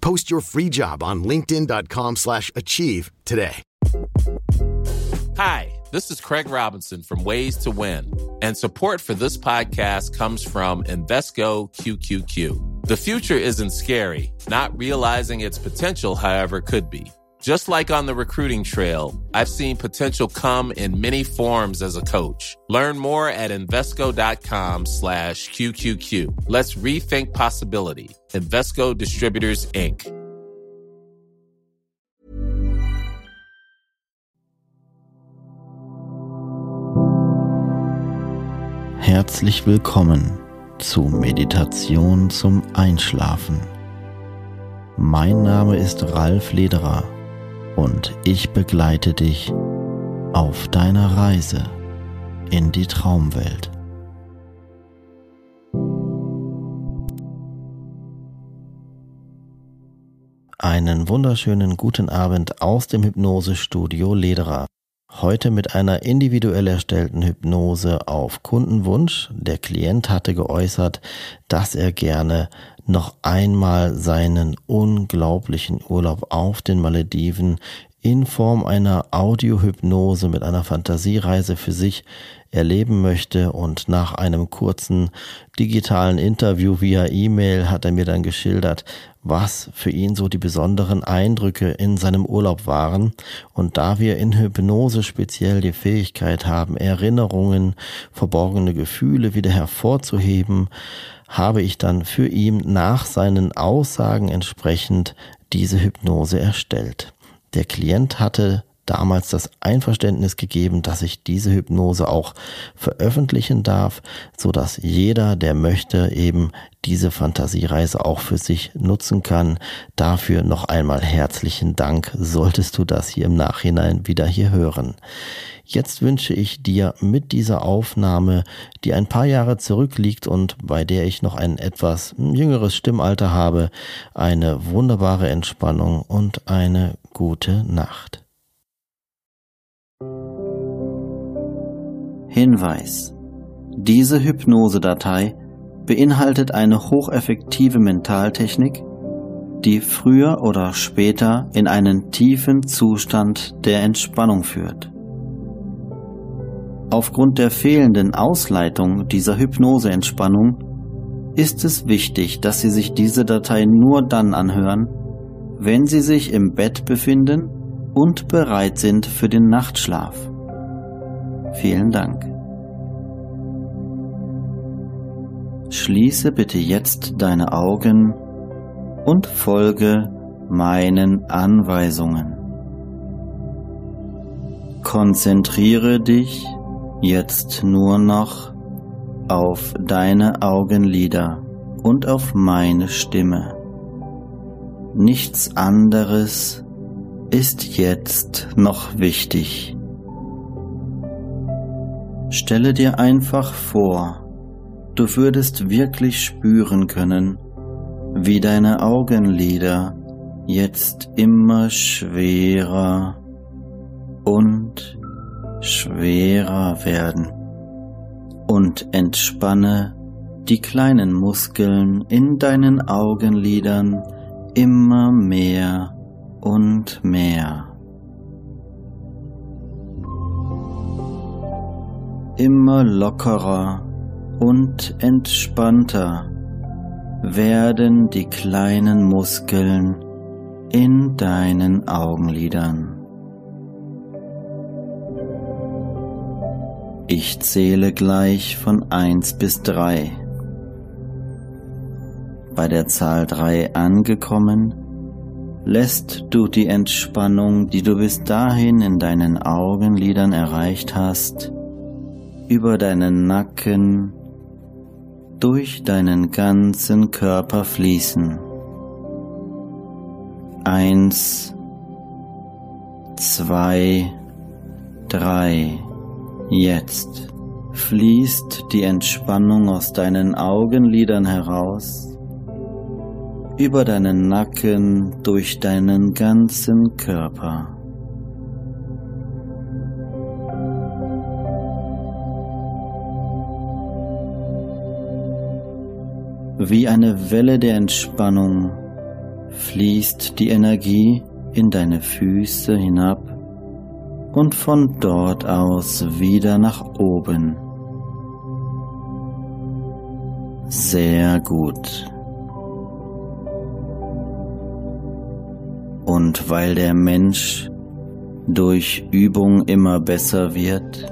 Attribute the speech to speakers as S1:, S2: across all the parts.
S1: Post your free job on linkedin.com/achieve slash achieve today.
S2: Hi, this is Craig Robinson from Ways to Win, and support for this podcast comes from Invesco QQQ. The future isn't scary. Not realizing its potential, however, could be. Just like on the recruiting trail, I've seen potential come in many forms as a coach. Learn more at Invesco.com slash QQQ. Let's rethink possibility. Invesco Distributors, Inc.
S3: Herzlich willkommen zu Meditation zum Einschlafen. Mein Name ist Ralf Lederer und ich begleite dich auf deiner Reise in die Traumwelt. Einen wunderschönen guten Abend aus dem Hypnosestudio Lederer. Heute mit einer individuell erstellten Hypnose auf Kundenwunsch. Der Klient hatte geäußert, dass er gerne noch einmal seinen unglaublichen Urlaub auf den Malediven in Form einer Audiohypnose mit einer Fantasiereise für sich erleben möchte und nach einem kurzen digitalen Interview via E-Mail hat er mir dann geschildert, was für ihn so die besonderen Eindrücke in seinem Urlaub waren. Und da wir in Hypnose speziell die Fähigkeit haben, Erinnerungen, verborgene Gefühle wieder hervorzuheben, habe ich dann für ihn nach seinen Aussagen entsprechend diese Hypnose erstellt. Der Klient hatte damals das Einverständnis gegeben, dass ich diese Hypnose auch veröffentlichen darf, so dass jeder, der möchte, eben diese Fantasiereise auch für sich nutzen kann. Dafür noch einmal herzlichen Dank, solltest du das hier im Nachhinein wieder hier hören. Jetzt wünsche ich dir mit dieser Aufnahme, die ein paar Jahre zurückliegt und bei der ich noch ein etwas jüngeres Stimmalter habe, eine wunderbare Entspannung und eine gute Nacht. Hinweis. Diese Hypnosedatei beinhaltet eine hocheffektive Mentaltechnik, die früher oder später in einen tiefen Zustand der Entspannung führt. Aufgrund der fehlenden Ausleitung dieser Hypnoseentspannung ist es wichtig, dass Sie sich diese Datei nur dann anhören, wenn Sie sich im Bett befinden und bereit sind für den Nachtschlaf. Vielen Dank. Schließe bitte jetzt deine Augen und folge meinen Anweisungen. Konzentriere dich jetzt nur noch auf deine Augenlider und auf meine Stimme. Nichts anderes ist jetzt noch wichtig. Stelle dir einfach vor, du würdest wirklich spüren können, wie deine Augenlider jetzt immer schwerer und schwerer werden und entspanne die kleinen Muskeln in deinen Augenlidern immer mehr und mehr. Immer lockerer und entspannter werden die kleinen Muskeln in deinen Augenlidern. Ich zähle gleich von eins bis drei. Bei der Zahl drei angekommen, lässt du die Entspannung, die du bis dahin in deinen Augenlidern erreicht hast, über deinen Nacken, durch deinen ganzen Körper fließen. Eins, zwei, drei. Jetzt fließt die Entspannung aus deinen Augenlidern heraus, über deinen Nacken, durch deinen ganzen Körper. Wie eine Welle der Entspannung fließt die Energie in deine Füße hinab und von dort aus wieder nach oben. Sehr gut. Und weil der Mensch durch Übung immer besser wird,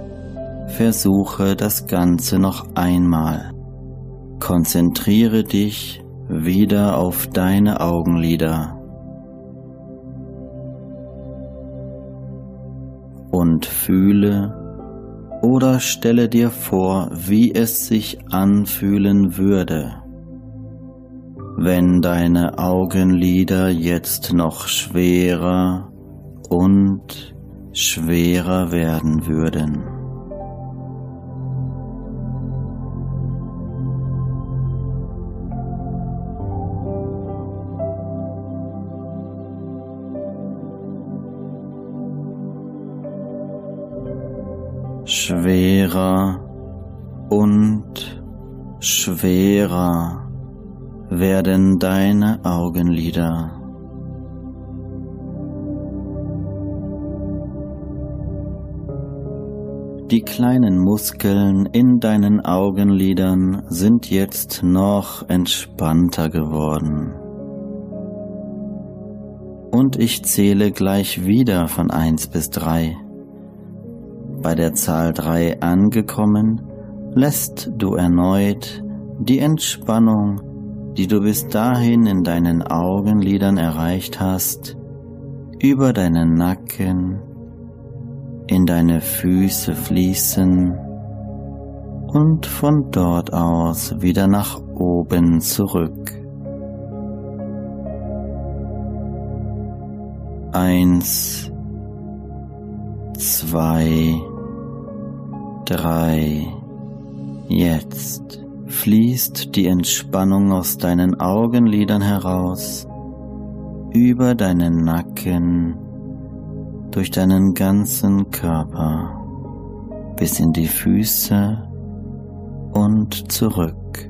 S3: versuche das Ganze noch einmal. Konzentriere dich wieder auf deine Augenlider. und fühle oder stelle dir vor, wie es sich anfühlen würde, wenn deine Augenlider jetzt noch schwerer und schwerer werden würden. schwerer und schwerer werden deine Augenlider. Die kleinen Muskeln in deinen Augenlidern sind jetzt noch entspannter geworden. Und ich zähle gleich wieder von eins bis drei. Bei der Zahl 3 angekommen, lässt du erneut die Entspannung, die du bis dahin in deinen Augenlidern erreicht hast, über deinen Nacken, in deine Füße fließen und von dort aus wieder nach oben zurück. Eins, zwei, drei. Jetzt fließt die Entspannung aus deinen Augenlidern heraus, über deinen Nacken, durch deinen ganzen Körper, bis in die Füße und zurück.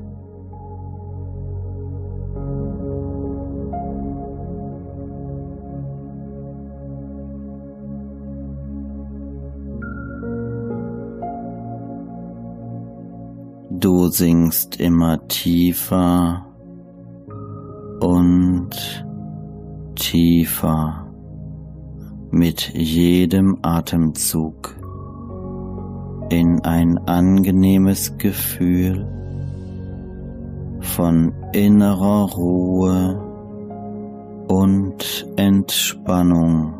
S3: Du sinkst immer tiefer und tiefer mit jedem Atemzug in ein angenehmes Gefühl von innerer Ruhe und Entspannung.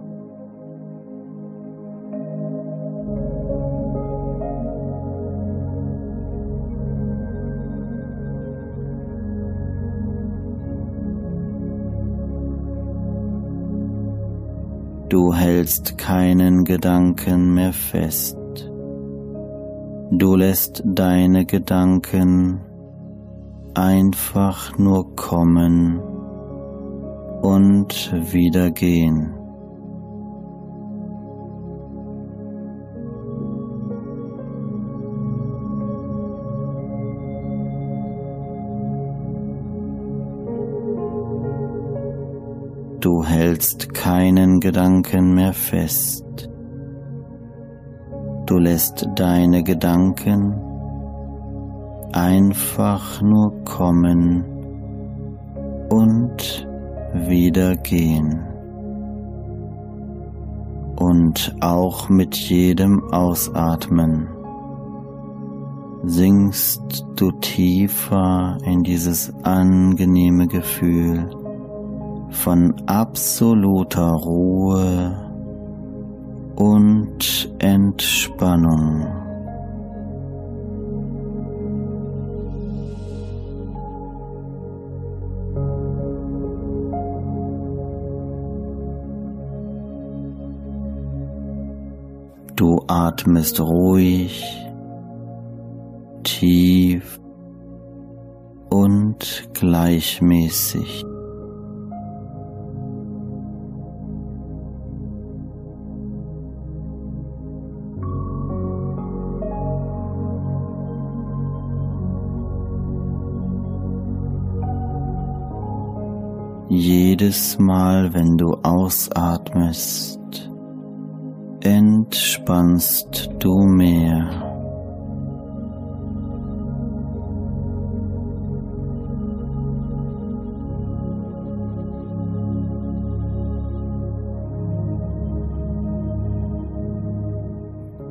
S3: Du hältst keinen Gedanken mehr fest. Du lässt deine Gedanken einfach nur kommen und wieder gehen. Hältst keinen Gedanken mehr fest. Du lässt deine Gedanken einfach nur kommen und wieder gehen. Und auch mit jedem Ausatmen sinkst du tiefer in dieses angenehme Gefühl von absoluter Ruhe und Entspannung. Du atmest ruhig, tief und gleichmäßig. Jedes Mal, wenn du ausatmest, entspannst du mehr.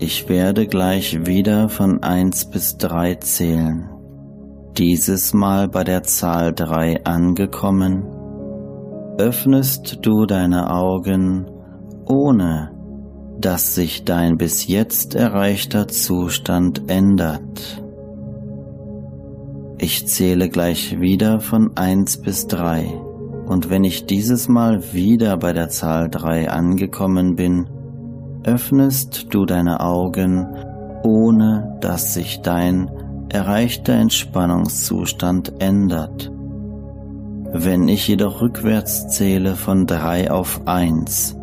S3: Ich werde gleich wieder von eins bis drei zählen. Dieses Mal bei der Zahl drei angekommen, öffnest du deine Augen, ohne dass sich dein bis jetzt erreichter Zustand ändert. Ich zähle gleich wieder von eins bis drei und wenn ich dieses Mal wieder bei der Zahl drei angekommen bin, öffnest du deine Augen, ohne dass sich dein erreichter Entspannungszustand ändert. Wenn ich jedoch rückwärts zähle von drei auf eins,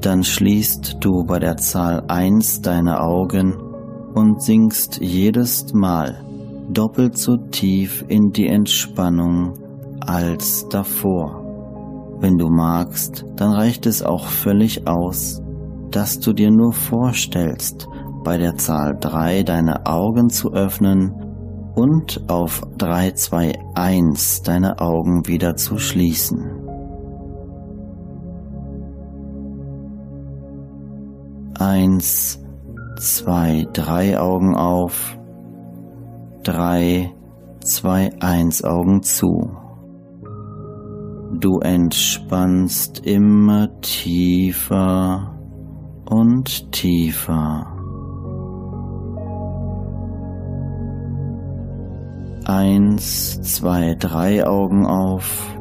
S3: dann schließt du bei der Zahl eins deine Augen und sinkst jedes Mal doppelt so tief in die Entspannung als davor. Wenn du magst, dann reicht es auch völlig aus, dass du dir nur vorstellst, bei der Zahl drei deine Augen zu öffnen und auf 3, 2, 1 deine Augen wieder zu schließen. Eins, zwei, drei Augen auf, drei, zwei, eins Augen zu. Du entspannst immer tiefer und tiefer. Eins, zwei, drei Augen auf.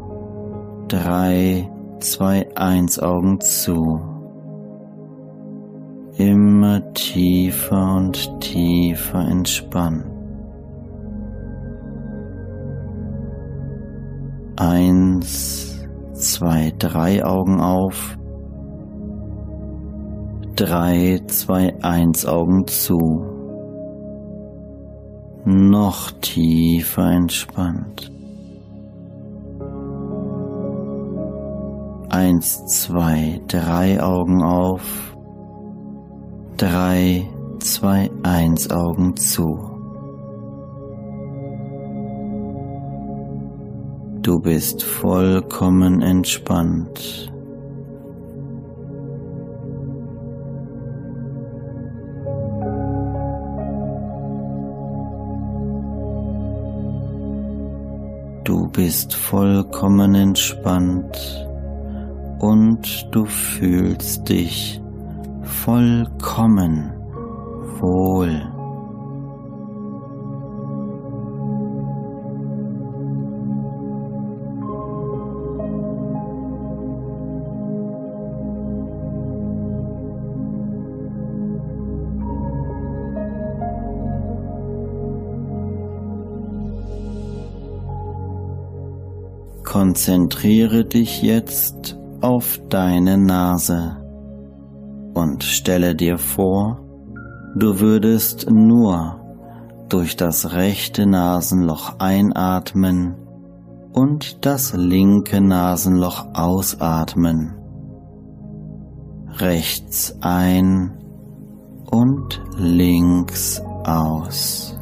S3: Drei, zwei, eins Augen zu. Immer tiefer und tiefer entspannen. Eins, zwei, drei Augen auf. Drei, zwei, eins Augen zu noch tiefer entspannt. Eins, zwei, drei Augen auf. Drei, zwei, eins Augen zu. Du bist vollkommen entspannt. Bist vollkommen entspannt und du fühlst dich vollkommen wohl. Konzentriere dich jetzt auf deine Nase und stelle dir vor, du würdest nur durch das rechte Nasenloch einatmen und das linke Nasenloch ausatmen. Rechts ein und links aus.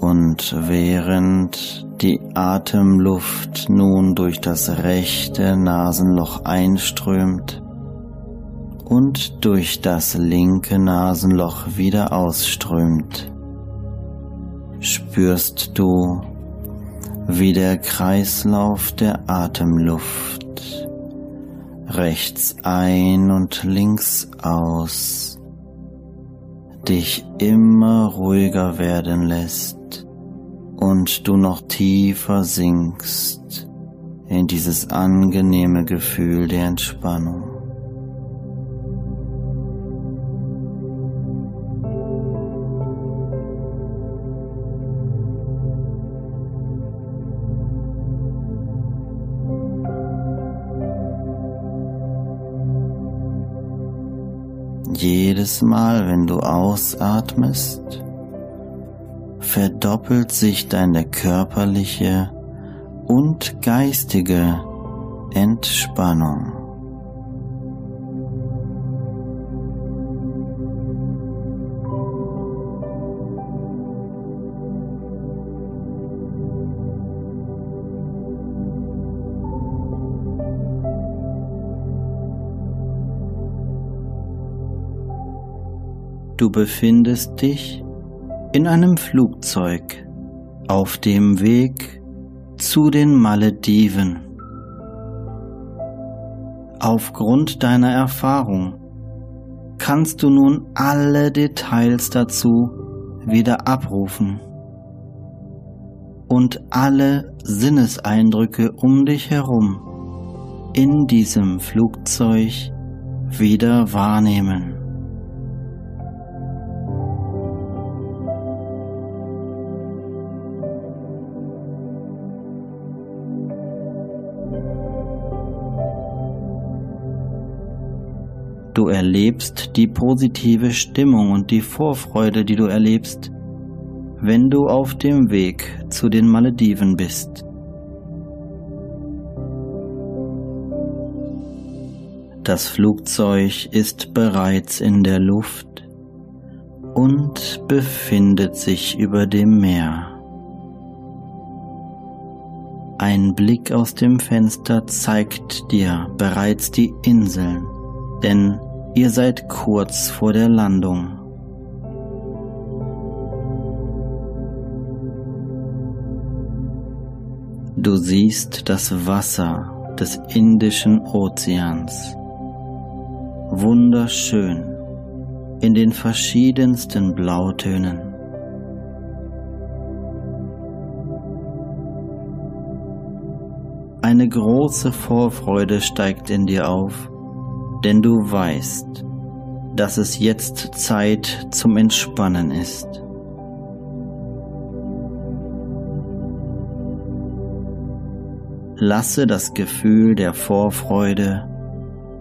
S3: Und während die Atemluft nun durch das rechte Nasenloch einströmt und durch das linke Nasenloch wieder ausströmt, spürst du, wie der Kreislauf der Atemluft rechts ein und links aus dich immer ruhiger werden lässt und du noch tiefer sinkst in dieses angenehme Gefühl der Entspannung. Jedes Mal, wenn du ausatmest, verdoppelt sich deine körperliche und geistige Entspannung. Du befindest dich in einem Flugzeug auf dem Weg zu den Malediven. Aufgrund deiner Erfahrung kannst du nun alle Details dazu wieder abrufen und alle Sinneseindrücke um dich herum in diesem Flugzeug wieder wahrnehmen. Erlebst die positive Stimmung und die Vorfreude, die du erlebst, wenn du auf dem Weg zu den Malediven bist. Das Flugzeug ist bereits in der Luft und befindet sich über dem Meer. Ein Blick aus dem Fenster zeigt dir bereits die Inseln, denn Ihr seid kurz vor der Landung. Du siehst das Wasser des Indischen Ozeans. Wunderschön in den verschiedensten Blautönen. Eine große Vorfreude steigt in dir auf, denn du weißt, dass es jetzt Zeit zum Entspannen ist. Lasse das Gefühl der Vorfreude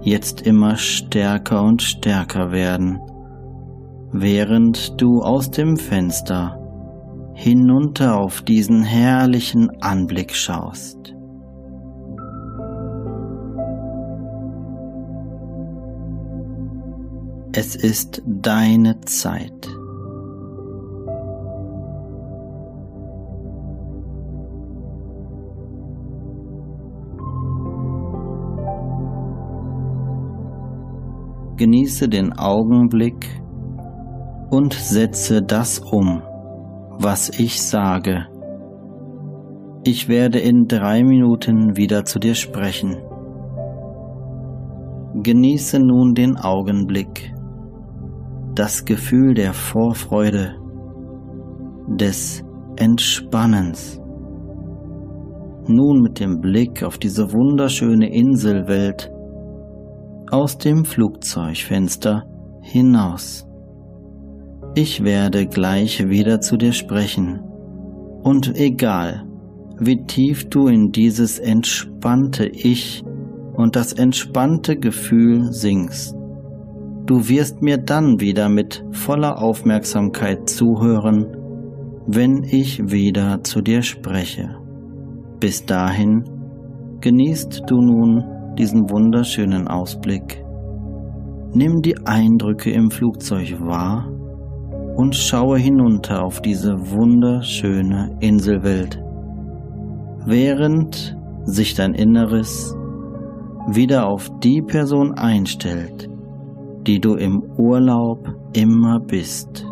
S3: jetzt immer stärker und stärker werden, während du aus dem Fenster hinunter auf diesen herrlichen Anblick schaust. Es ist deine Zeit. Genieße den Augenblick und setze das um, was ich sage. Ich werde in drei Minuten wieder zu dir sprechen. Genieße nun den Augenblick das Gefühl der Vorfreude, des Entspannens. Nun mit dem Blick auf diese wunderschöne Inselwelt aus dem Flugzeugfenster hinaus. Ich werde gleich wieder zu dir sprechen. Und egal, wie tief du in dieses entspannte Ich und das entspannte Gefühl sinkst, du wirst mir dann wieder mit voller Aufmerksamkeit zuhören, wenn ich wieder zu dir spreche. Bis dahin genießt du nun diesen wunderschönen Ausblick. Nimm die Eindrücke im Flugzeug wahr und schaue hinunter auf diese wunderschöne Inselwelt, während sich dein Inneres wieder auf die Person einstellt, die du im Urlaub immer bist.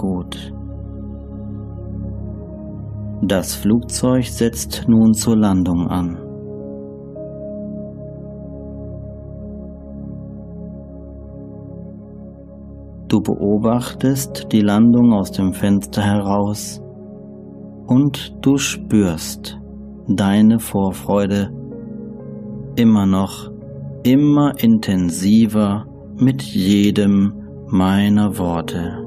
S3: Gut. Das Flugzeug setzt nun zur Landung an. Du beobachtest die Landung aus dem Fenster heraus und du spürst deine Vorfreude immer noch, immer intensiver mit jedem meiner Worte.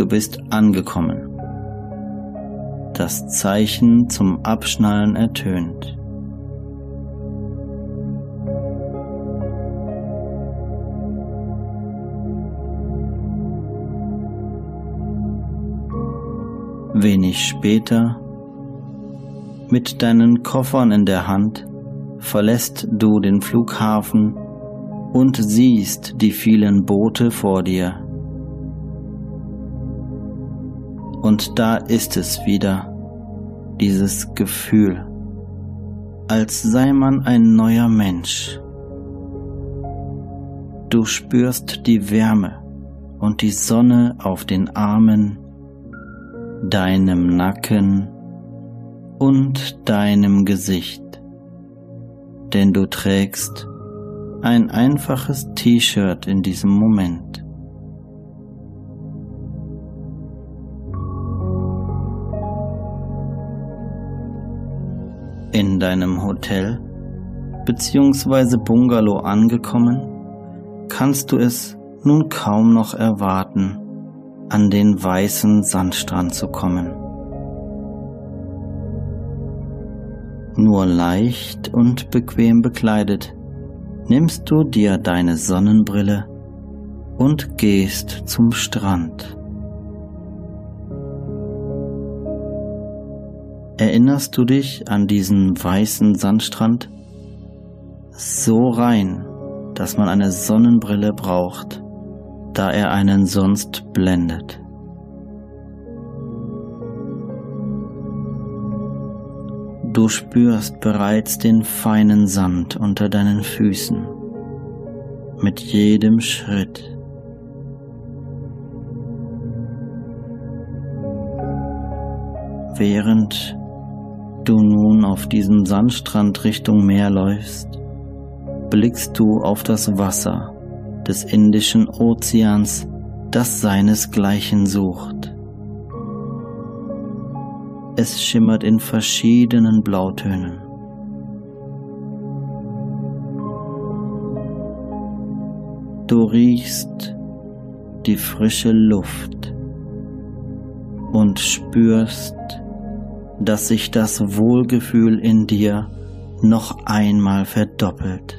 S3: Du bist angekommen. Das Zeichen zum Abschnallen ertönt. Wenig später, mit deinen Koffern in der Hand, verlässt du den Flughafen und siehst die vielen Boote vor dir. Und da ist es wieder, dieses Gefühl. als sei man ein neuer Mensch. Du spürst die Wärme und die Sonne auf den Armen, deinem Nacken und deinem Gesicht, denn du trägst ein einfaches T-Shirt in diesem Moment. In deinem Hotel bzw. Bungalow angekommen, kannst du es nun kaum noch erwarten, an den weißen Sandstrand zu kommen. Nur leicht und bequem bekleidet nimmst du dir deine Sonnenbrille und gehst zum Strand. Erinnerst du dich an diesen weißen Sandstrand? So rein, dass man eine Sonnenbrille braucht, da er einen sonst blendet. Du spürst bereits den feinen Sand unter deinen Füßen mit jedem Schritt. Während du nun auf diesem Sandstrand Richtung Meer läufst, blickst du auf das Wasser des Indischen Ozeans, das seinesgleichen sucht. Es schimmert in verschiedenen Blautönen. Du riechst die frische Luft und spürst, dass sich das Wohlgefühl in dir noch einmal verdoppelt.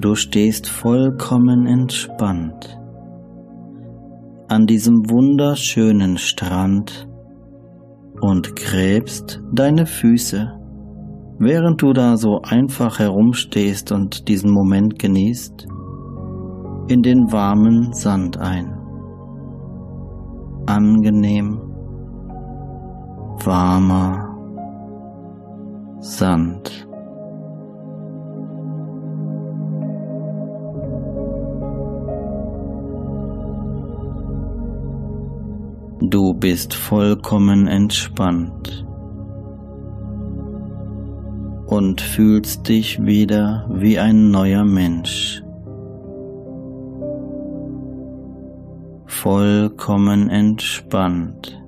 S3: Du stehst vollkommen entspannt an diesem wunderschönen Strand und gräbst deine Füße, während du da so einfach herumstehst und diesen Moment genießt, in den warmen Sand ein. Angenehm, warmer Sand. Du bist vollkommen entspannt und fühlst dich wieder wie ein neuer Mensch. Vollkommen entspannt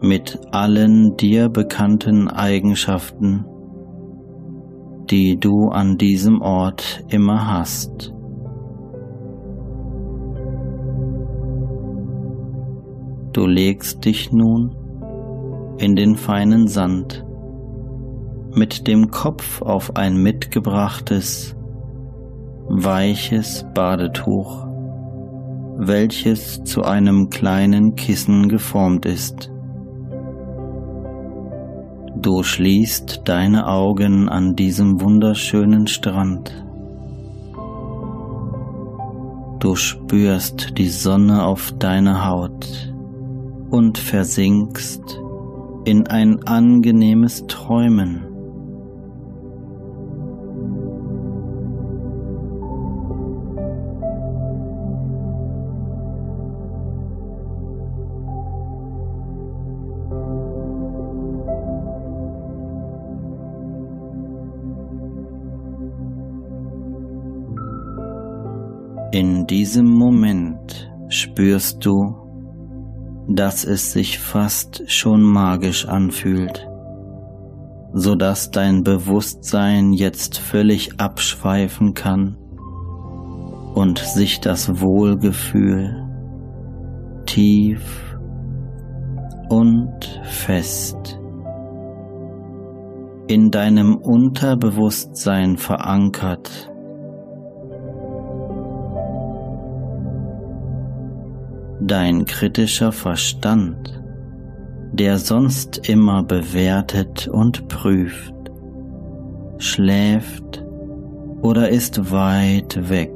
S3: mit allen dir bekannten Eigenschaften, die du an diesem Ort immer hast. Du legst dich nun in den feinen Sand mit dem Kopf auf ein mitgebrachtes, weiches Badetuch, welches zu einem kleinen Kissen geformt ist. Du schließt deine Augen an diesem wunderschönen Strand. Du spürst die Sonne auf deiner Haut und versinkst in ein angenehmes Träumen. In diesem Moment spürst du, dass es sich fast schon magisch anfühlt, so dass dein Bewusstsein jetzt völlig abschweifen kann und sich das Wohlgefühl tief und fest in deinem Unterbewusstsein verankert dein kritischer Verstand, der sonst immer bewertet und prüft, schläft oder ist weit weg,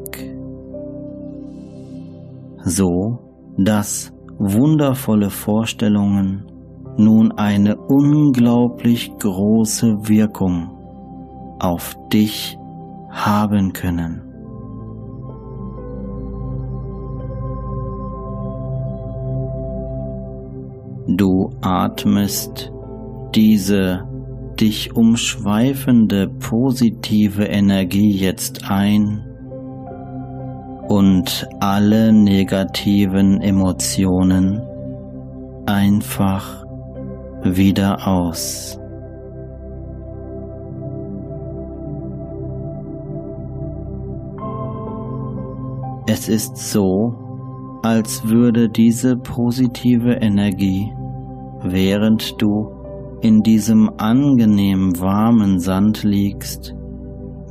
S3: so dass wundervolle Vorstellungen nun eine unglaublich große Wirkung auf dich haben können. Du atmest diese dich umschweifende positive Energie jetzt ein und alle negativen Emotionen einfach wieder aus. Es ist so, als würde diese positive Energie, während du in diesem angenehm warmen Sand liegst,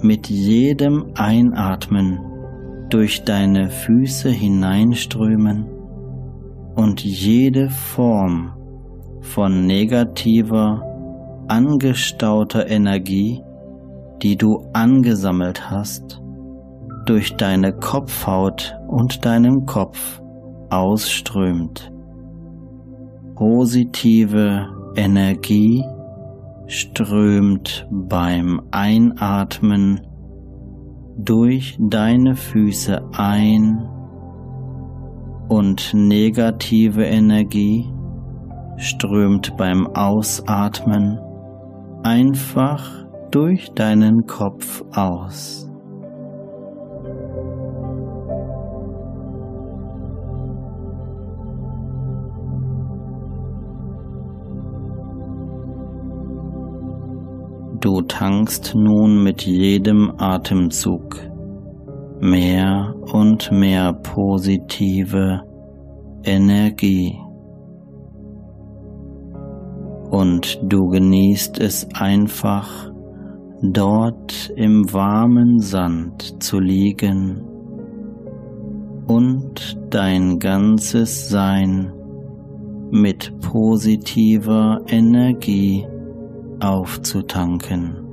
S3: mit jedem Einatmen durch deine Füße hineinströmen und jede Form von negativer, angestauter Energie, die du angesammelt hast, durch deine Kopfhaut und deinen Kopf ausströmt. Positive Energie strömt beim Einatmen durch deine Füße ein und negative Energie strömt beim Ausatmen einfach durch deinen Kopf aus. Du tankst nun mit jedem Atemzug mehr und mehr positive Energie. Und du genießt es einfach, dort im warmen Sand zu liegen und dein ganzes Sein mit positiver Energie aufzutanken.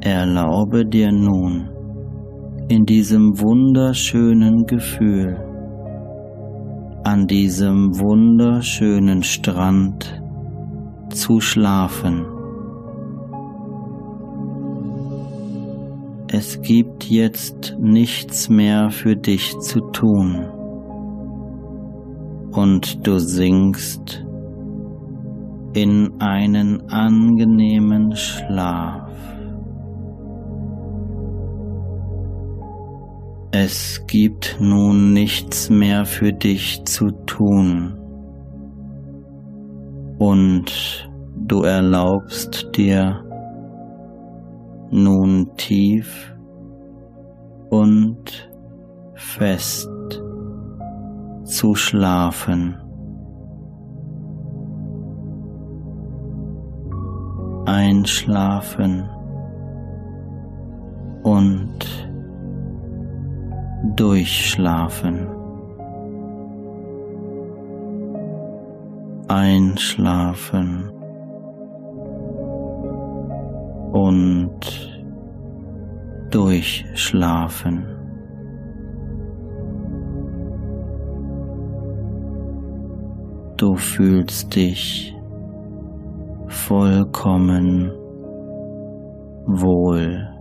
S3: Erlaube dir nun in diesem wunderschönen Gefühl, an diesem wunderschönen Strand zu schlafen. Es gibt jetzt nichts mehr für dich zu tun und du sinkst in einen angenehmen Schlaf. Es gibt nun nichts mehr für dich zu tun und du erlaubst dir nun tief und fest zu schlafen. Einschlafen und durchschlafen. Einschlafen und durchschlafen. Du fühlst dich vollkommen wohl.